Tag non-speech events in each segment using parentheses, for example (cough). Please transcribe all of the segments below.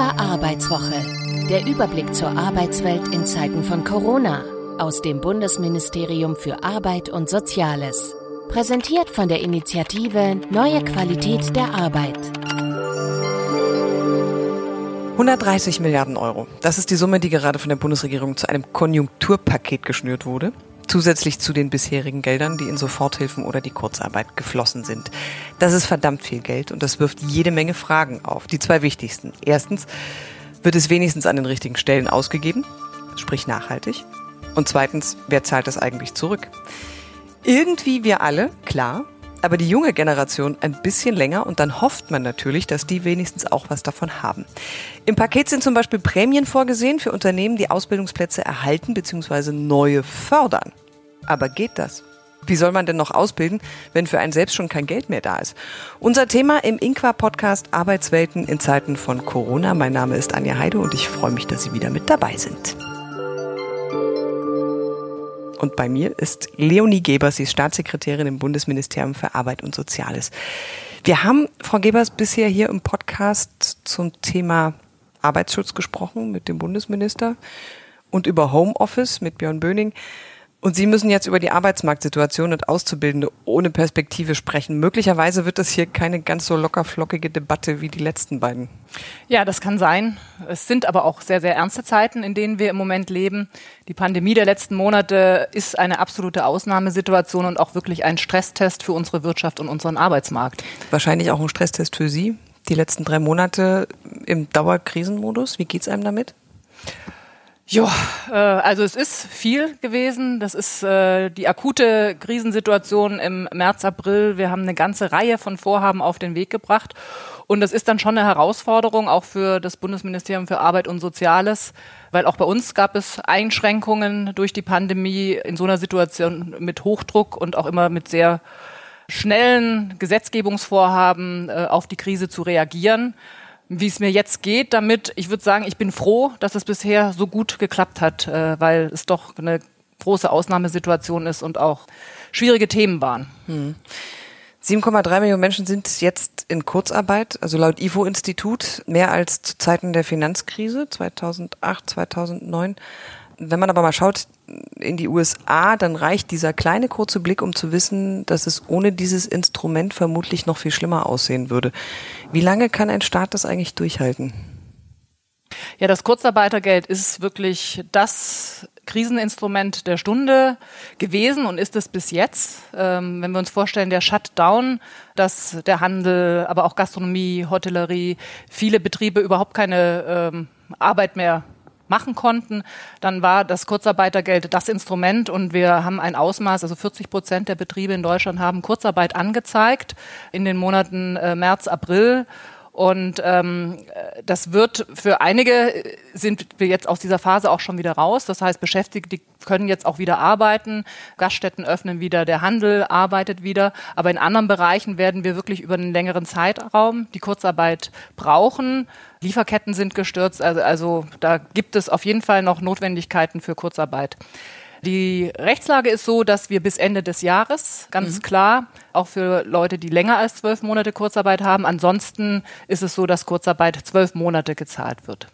Inqua Arbeitswoche. Der Überblick zur Arbeitswelt in Zeiten von Corona aus dem Bundesministerium für Arbeit und Soziales. Präsentiert von der Initiative Neue Qualität der Arbeit. 130 Milliarden Euro. Das ist die Summe, die gerade von der Bundesregierung zu einem Konjunkturpaket geschnürt wurde. Zusätzlich zu den bisherigen Geldern, die in Soforthilfen oder die Kurzarbeit geflossen sind. Das ist verdammt viel Geld und das wirft jede Menge Fragen auf. Die zwei wichtigsten. Erstens, wird es wenigstens an den richtigen Stellen ausgegeben? Sprich nachhaltig. Und zweitens, wer zahlt das eigentlich zurück? Irgendwie wir alle, klar, aber die junge Generation ein bisschen länger und dann hofft man natürlich, dass die wenigstens auch was davon haben. Im Paket sind zum Beispiel Prämien vorgesehen für Unternehmen, die Ausbildungsplätze erhalten bzw. neue fördern. Aber geht das? Wie soll man denn noch ausbilden, wenn für einen selbst schon kein Geld mehr da ist? Unser Thema im Inqua-Podcast Arbeitswelten in Zeiten von Corona. Mein Name ist Anja Heide und ich freue mich, dass Sie wieder mit dabei sind. Und bei mir ist Leonie Gebers, sie ist Staatssekretärin im Bundesministerium für Arbeit und Soziales. Wir haben, Frau Gebers, bisher hier im Podcast zum Thema Arbeitsschutz gesprochen mit dem Bundesminister und über Homeoffice mit Björn Böning. Und Sie müssen jetzt über die Arbeitsmarktsituation und Auszubildende ohne Perspektive sprechen. Möglicherweise wird das hier keine ganz so lockerflockige Debatte wie die letzten beiden. Ja, das kann sein. Es sind aber auch sehr, sehr ernste Zeiten, in denen wir im Moment leben. Die Pandemie der letzten Monate ist eine absolute Ausnahmesituation und auch wirklich ein Stresstest für unsere Wirtschaft und unseren Arbeitsmarkt. Wahrscheinlich auch ein Stresstest für Sie. Die letzten drei Monate im Dauerkrisenmodus. Wie geht's einem damit? Ja, äh, also es ist viel gewesen. Das ist äh, die akute Krisensituation im März, April. Wir haben eine ganze Reihe von Vorhaben auf den Weg gebracht. Und das ist dann schon eine Herausforderung, auch für das Bundesministerium für Arbeit und Soziales, weil auch bei uns gab es Einschränkungen durch die Pandemie in so einer Situation mit Hochdruck und auch immer mit sehr schnellen Gesetzgebungsvorhaben äh, auf die Krise zu reagieren wie es mir jetzt geht damit. Ich würde sagen, ich bin froh, dass es bisher so gut geklappt hat, äh, weil es doch eine große Ausnahmesituation ist und auch schwierige Themen waren. Hm. 7,3 Millionen Menschen sind jetzt in Kurzarbeit, also laut IFO-Institut mehr als zu Zeiten der Finanzkrise 2008, 2009. Wenn man aber mal schaut in die USA, dann reicht dieser kleine kurze Blick, um zu wissen, dass es ohne dieses Instrument vermutlich noch viel schlimmer aussehen würde. Wie lange kann ein Staat das eigentlich durchhalten? Ja, das Kurzarbeitergeld ist wirklich das Kriseninstrument der Stunde gewesen und ist es bis jetzt. Ähm, wenn wir uns vorstellen, der Shutdown, dass der Handel, aber auch Gastronomie, Hotellerie, viele Betriebe überhaupt keine ähm, Arbeit mehr machen konnten, dann war das Kurzarbeitergeld das Instrument und wir haben ein Ausmaß, also 40 Prozent der Betriebe in Deutschland haben Kurzarbeit angezeigt in den Monaten äh, März, April. Und ähm, das wird für einige sind wir jetzt aus dieser Phase auch schon wieder raus. Das heißt, Beschäftigte können jetzt auch wieder arbeiten, Gaststätten öffnen wieder, der Handel arbeitet wieder. Aber in anderen Bereichen werden wir wirklich über einen längeren Zeitraum die Kurzarbeit brauchen. Lieferketten sind gestürzt, also, also da gibt es auf jeden Fall noch Notwendigkeiten für Kurzarbeit. Die Rechtslage ist so, dass wir bis Ende des Jahres ganz mhm. klar auch für Leute, die länger als zwölf Monate Kurzarbeit haben. Ansonsten ist es so, dass Kurzarbeit zwölf Monate gezahlt wird.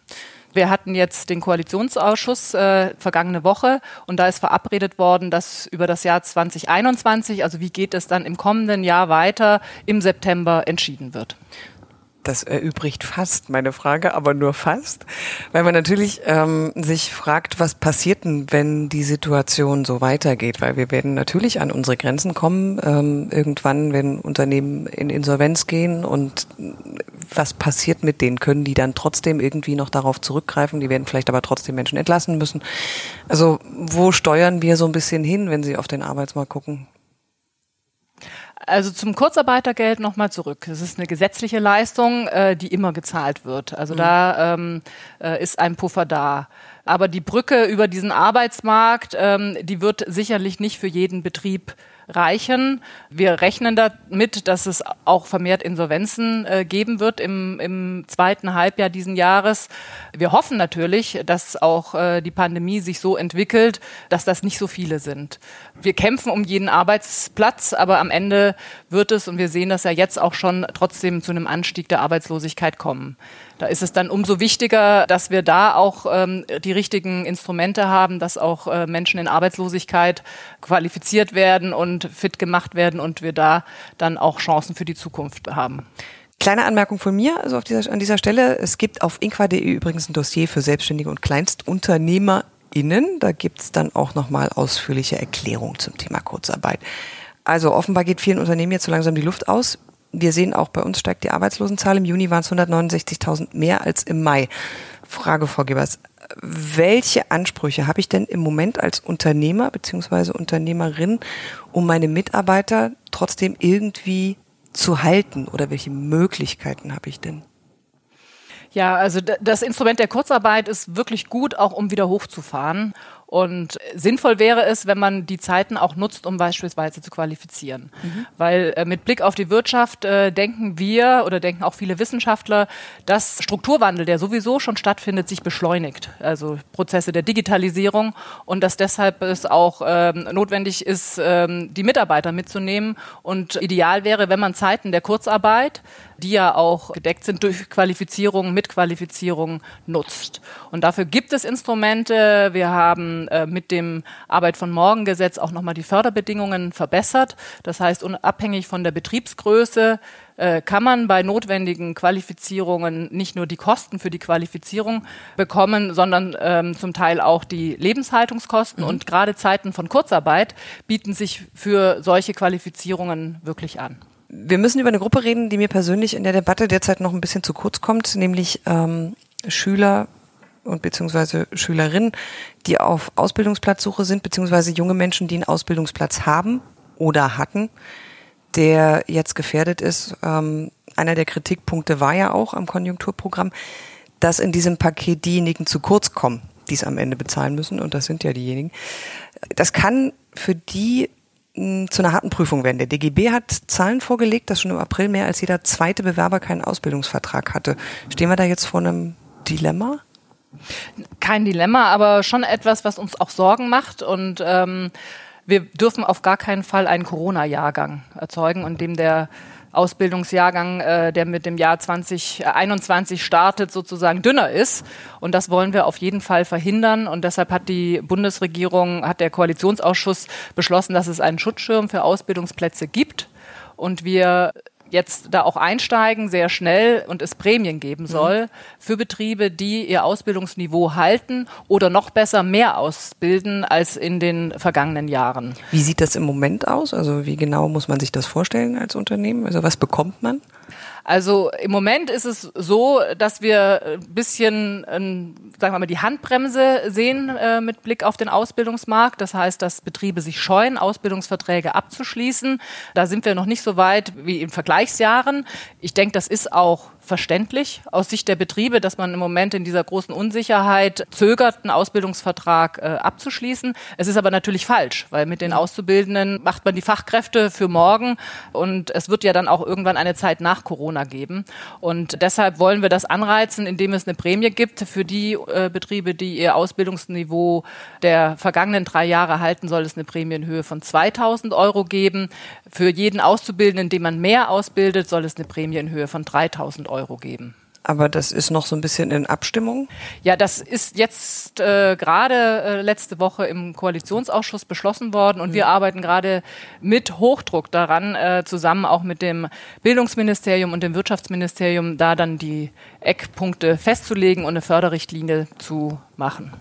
Wir hatten jetzt den Koalitionsausschuss äh, vergangene Woche und da ist verabredet worden, dass über das Jahr 2021, also wie geht es dann im kommenden Jahr weiter, im September entschieden wird. Das erübrigt fast meine Frage, aber nur fast, weil man natürlich ähm, sich fragt, was passiert denn, wenn die Situation so weitergeht? Weil wir werden natürlich an unsere Grenzen kommen, ähm, irgendwann, wenn Unternehmen in Insolvenz gehen und was passiert mit denen? Können die dann trotzdem irgendwie noch darauf zurückgreifen? Die werden vielleicht aber trotzdem Menschen entlassen müssen. Also wo steuern wir so ein bisschen hin, wenn Sie auf den Arbeitsmarkt gucken? Also zum Kurzarbeitergeld nochmal zurück. Es ist eine gesetzliche Leistung, äh, die immer gezahlt wird. Also mhm. da ähm, äh, ist ein Puffer da. Aber die Brücke über diesen Arbeitsmarkt, ähm, die wird sicherlich nicht für jeden Betrieb reichen. Wir rechnen damit, dass es auch vermehrt Insolvenzen äh, geben wird im, im zweiten Halbjahr diesen Jahres. Wir hoffen natürlich, dass auch äh, die Pandemie sich so entwickelt, dass das nicht so viele sind. Wir kämpfen um jeden Arbeitsplatz, aber am Ende wird es, und wir sehen das ja jetzt auch schon, trotzdem zu einem Anstieg der Arbeitslosigkeit kommen. Da ist es dann umso wichtiger, dass wir da auch ähm, die richtigen Instrumente haben, dass auch äh, Menschen in Arbeitslosigkeit qualifiziert werden und fit gemacht werden und wir da dann auch Chancen für die Zukunft haben. Kleine Anmerkung von mir, also dieser, an dieser Stelle. Es gibt auf inqua.de übrigens ein Dossier für Selbstständige und KleinstunternehmerInnen. Da gibt's dann auch nochmal ausführliche Erklärungen zum Thema Kurzarbeit. Also offenbar geht vielen Unternehmen jetzt so langsam die Luft aus. Wir sehen auch bei uns steigt die Arbeitslosenzahl. Im Juni waren es 169.000 mehr als im Mai. Frage, Frau Gebers, welche Ansprüche habe ich denn im Moment als Unternehmer bzw. Unternehmerin, um meine Mitarbeiter trotzdem irgendwie zu halten oder welche Möglichkeiten habe ich denn? Ja, also das Instrument der Kurzarbeit ist wirklich gut, auch um wieder hochzufahren. Und sinnvoll wäre es, wenn man die Zeiten auch nutzt, um beispielsweise zu qualifizieren. Mhm. Weil äh, mit Blick auf die Wirtschaft äh, denken wir oder denken auch viele Wissenschaftler, dass Strukturwandel, der sowieso schon stattfindet, sich beschleunigt. Also Prozesse der Digitalisierung und dass deshalb es auch ähm, notwendig ist, ähm, die Mitarbeiter mitzunehmen. Und ideal wäre, wenn man Zeiten der Kurzarbeit die ja auch gedeckt sind durch Qualifizierung, mit Qualifizierung nutzt. Und dafür gibt es Instrumente. Wir haben äh, mit dem Arbeit von Morgen Gesetz auch nochmal die Förderbedingungen verbessert. Das heißt, unabhängig von der Betriebsgröße äh, kann man bei notwendigen Qualifizierungen nicht nur die Kosten für die Qualifizierung bekommen, sondern ähm, zum Teil auch die Lebenshaltungskosten. Mhm. Und gerade Zeiten von Kurzarbeit bieten sich für solche Qualifizierungen wirklich an. Wir müssen über eine Gruppe reden, die mir persönlich in der Debatte derzeit noch ein bisschen zu kurz kommt, nämlich ähm, Schüler und beziehungsweise Schülerinnen, die auf Ausbildungsplatzsuche sind, beziehungsweise junge Menschen, die einen Ausbildungsplatz haben oder hatten, der jetzt gefährdet ist. Ähm, einer der Kritikpunkte war ja auch am Konjunkturprogramm, dass in diesem Paket diejenigen zu kurz kommen, die es am Ende bezahlen müssen, und das sind ja diejenigen. Das kann für die zu einer harten Prüfung werden. Der DGB hat Zahlen vorgelegt, dass schon im April mehr als jeder zweite Bewerber keinen Ausbildungsvertrag hatte. Stehen wir da jetzt vor einem Dilemma? Kein Dilemma, aber schon etwas, was uns auch Sorgen macht und ähm, wir dürfen auf gar keinen Fall einen Corona-Jahrgang erzeugen, in dem der Ausbildungsjahrgang, äh, der mit dem Jahr 2021 startet, sozusagen dünner ist. Und das wollen wir auf jeden Fall verhindern. Und deshalb hat die Bundesregierung, hat der Koalitionsausschuss beschlossen, dass es einen Schutzschirm für Ausbildungsplätze gibt. Und wir jetzt da auch einsteigen, sehr schnell und es Prämien geben mhm. soll mhm. für Betriebe, die ihr Ausbildungsniveau halten oder noch besser mehr ausbilden als in den vergangenen Jahren. Wie sieht das im Moment aus? Also wie genau muss man sich das vorstellen als Unternehmen? Also was bekommt man? Also im Moment ist es so, dass wir ein bisschen, sagen wir mal, die Handbremse sehen äh, mit Blick auf den Ausbildungsmarkt. Das heißt, dass Betriebe sich scheuen, Ausbildungsverträge abzuschließen. Da sind wir noch nicht so weit wie in Vergleichsjahren. Ich denke, das ist auch verständlich aus Sicht der Betriebe, dass man im Moment in dieser großen Unsicherheit zögert, einen Ausbildungsvertrag äh, abzuschließen. Es ist aber natürlich falsch, weil mit den Auszubildenden macht man die Fachkräfte für morgen und es wird ja dann auch irgendwann eine Zeit nach Corona geben. Und deshalb wollen wir das anreizen, indem es eine Prämie gibt für die äh, Betriebe, die ihr Ausbildungsniveau der vergangenen drei Jahre halten, soll es eine Prämie in Höhe von 2000 Euro geben. Für jeden Auszubildenden, den man mehr ausbildet, soll es eine Prämie in Höhe von 3000 Euro Euro geben. Aber das ist noch so ein bisschen in Abstimmung? Ja, das ist jetzt äh, gerade äh, letzte Woche im Koalitionsausschuss beschlossen worden und mhm. wir arbeiten gerade mit Hochdruck daran, äh, zusammen auch mit dem Bildungsministerium und dem Wirtschaftsministerium, da dann die Eckpunkte festzulegen und eine Förderrichtlinie zu machen.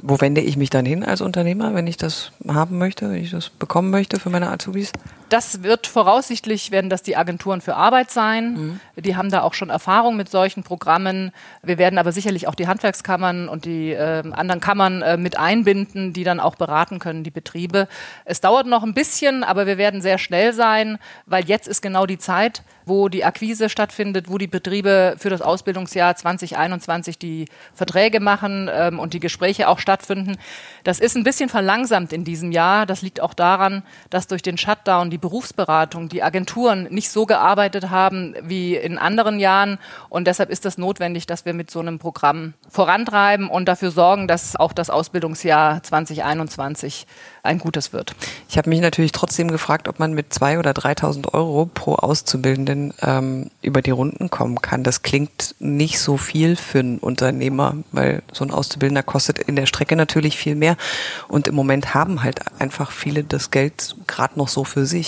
Wo wende ich mich dann hin als Unternehmer, wenn ich das haben möchte, wenn ich das bekommen möchte für meine Azubis? Das wird voraussichtlich, werden das die Agenturen für Arbeit sein. Mhm. Die haben da auch schon Erfahrung mit solchen Programmen. Wir werden aber sicherlich auch die Handwerkskammern und die äh, anderen Kammern äh, mit einbinden, die dann auch beraten können, die Betriebe. Es dauert noch ein bisschen, aber wir werden sehr schnell sein, weil jetzt ist genau die Zeit, wo die Akquise stattfindet, wo die Betriebe für das Ausbildungsjahr 2021 die Verträge machen ähm, und die Gespräche auch stattfinden. Das ist ein bisschen verlangsamt in diesem Jahr. Das liegt auch daran, dass durch den Shutdown die Berufsberatung, die Agenturen nicht so gearbeitet haben wie in anderen Jahren. Und deshalb ist es notwendig, dass wir mit so einem Programm vorantreiben und dafür sorgen, dass auch das Ausbildungsjahr 2021 ein gutes wird. Ich habe mich natürlich trotzdem gefragt, ob man mit zwei oder 3.000 Euro pro Auszubildenden ähm, über die Runden kommen kann. Das klingt nicht so viel für einen Unternehmer, weil so ein Auszubildender kostet in der Strecke natürlich viel mehr. Und im Moment haben halt einfach viele das Geld gerade noch so für sich.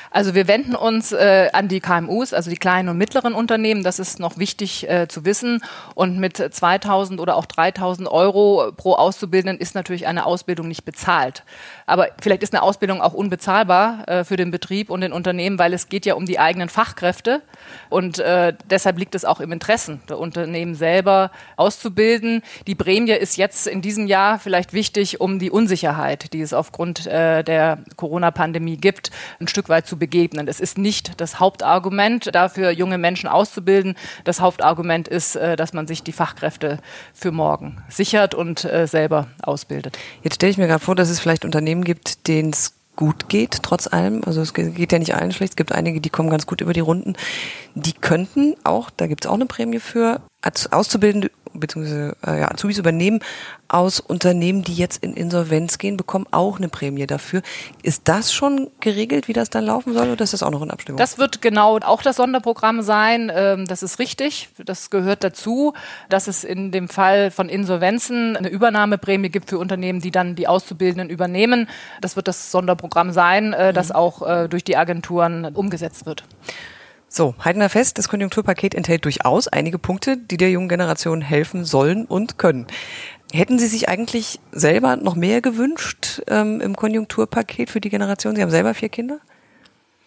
Also wir wenden uns äh, an die KMUs, also die kleinen und mittleren Unternehmen. Das ist noch wichtig äh, zu wissen. Und mit 2000 oder auch 3000 Euro pro Auszubildenden ist natürlich eine Ausbildung nicht bezahlt. Aber vielleicht ist eine Ausbildung auch unbezahlbar äh, für den Betrieb und den Unternehmen, weil es geht ja um die eigenen Fachkräfte. Und äh, deshalb liegt es auch im Interesse der Unternehmen selber auszubilden. Die Prämie ist jetzt in diesem Jahr vielleicht wichtig, um die Unsicherheit, die es aufgrund äh, der Corona-Pandemie gibt, ein Stück weit zu begegnen. Es ist nicht das Hauptargument dafür, junge Menschen auszubilden. Das Hauptargument ist, äh, dass man sich die Fachkräfte für morgen sichert und äh, selber ausbildet. Jetzt stelle ich mir gerade vor, dass es vielleicht Unternehmen gibt, denen es gut geht, trotz allem. Also es geht ja nicht allen schlecht. Es gibt einige, die kommen ganz gut über die Runden. Die könnten auch, da gibt es auch eine Prämie für, Auszubildende beziehungsweise äh, ja, Azubis übernehmen aus Unternehmen, die jetzt in Insolvenz gehen, bekommen auch eine Prämie dafür. Ist das schon geregelt, wie das dann laufen soll, oder ist das auch noch in Abstimmung? Das wird genau auch das Sonderprogramm sein. Ähm, das ist richtig. Das gehört dazu, dass es in dem Fall von Insolvenzen eine Übernahmeprämie gibt für Unternehmen, die dann die Auszubildenden übernehmen. Das wird das Sonderprogramm sein, äh, das mhm. auch äh, durch die Agenturen umgesetzt wird. So, halten wir fest, das Konjunkturpaket enthält durchaus einige Punkte, die der jungen Generation helfen sollen und können. Hätten Sie sich eigentlich selber noch mehr gewünscht ähm, im Konjunkturpaket für die Generation? Sie haben selber vier Kinder?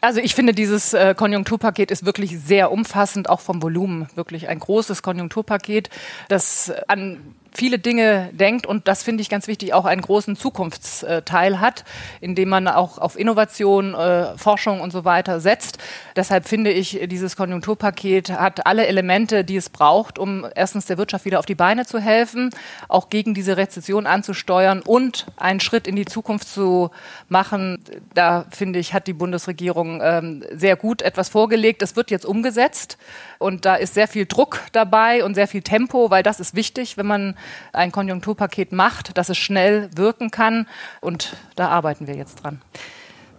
Also ich finde, dieses äh, Konjunkturpaket ist wirklich sehr umfassend, auch vom Volumen. Wirklich ein großes Konjunkturpaket, das an viele Dinge denkt und das finde ich ganz wichtig, auch einen großen Zukunftsteil hat, indem man auch auf Innovation, äh, Forschung und so weiter setzt. Deshalb finde ich, dieses Konjunkturpaket hat alle Elemente, die es braucht, um erstens der Wirtschaft wieder auf die Beine zu helfen, auch gegen diese Rezession anzusteuern und einen Schritt in die Zukunft zu machen. Da finde ich, hat die Bundesregierung ähm, sehr gut etwas vorgelegt. Es wird jetzt umgesetzt und da ist sehr viel Druck dabei und sehr viel Tempo, weil das ist wichtig, wenn man ein Konjunkturpaket macht, dass es schnell wirken kann. Und da arbeiten wir jetzt dran.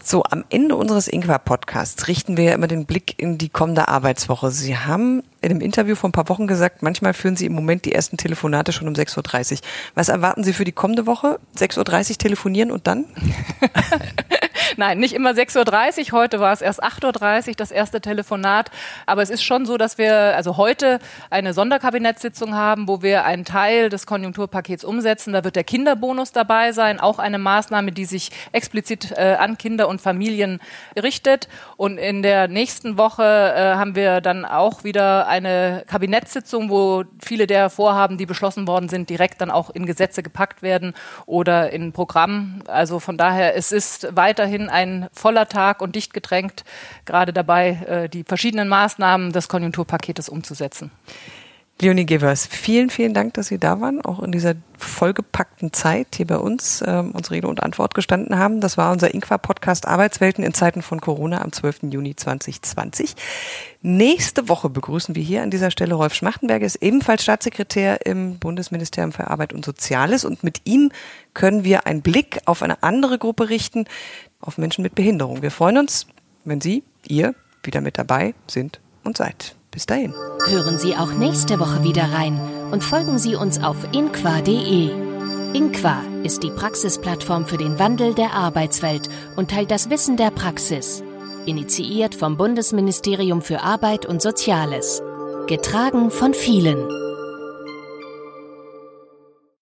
So, am Ende unseres Ingwer-Podcasts richten wir ja immer den Blick in die kommende Arbeitswoche. Sie haben in einem Interview vor ein paar Wochen gesagt, manchmal führen Sie im Moment die ersten Telefonate schon um 6.30 Uhr. Was erwarten Sie für die kommende Woche? 6.30 Uhr telefonieren und dann? (laughs) Nein, nicht immer 6.30 Uhr. Heute war es erst 8.30 Uhr, das erste Telefonat. Aber es ist schon so, dass wir also heute eine Sonderkabinettssitzung haben, wo wir einen Teil des Konjunkturpakets umsetzen. Da wird der Kinderbonus dabei sein, auch eine Maßnahme, die sich explizit äh, an Kinder und Familien richtet. Und in der nächsten Woche äh, haben wir dann auch wieder eine Kabinettssitzung, wo viele der Vorhaben, die beschlossen worden sind, direkt dann auch in Gesetze gepackt werden oder in Programm. Also von daher, es ist weiterhin ein voller Tag und dicht gedrängt, gerade dabei, äh, die verschiedenen Maßnahmen des Konjunkturpaketes umzusetzen. Leonie Gevers, vielen, vielen Dank, dass Sie da waren, auch in dieser vollgepackten Zeit hier bei uns ähm, uns Rede und Antwort gestanden haben. Das war unser Inqua-Podcast Arbeitswelten in Zeiten von Corona am 12. Juni 2020. Nächste Woche begrüßen wir hier an dieser Stelle Rolf Schmachtenberger, ist ebenfalls Staatssekretär im Bundesministerium für Arbeit und Soziales und mit ihm können wir einen Blick auf eine andere Gruppe richten, auf Menschen mit Behinderung. Wir freuen uns, wenn Sie, ihr, wieder mit dabei sind und seid. Bis dahin. Hören Sie auch nächste Woche wieder rein und folgen Sie uns auf inqua.de. Inqua ist die Praxisplattform für den Wandel der Arbeitswelt und teilt das Wissen der Praxis. Initiiert vom Bundesministerium für Arbeit und Soziales. Getragen von vielen.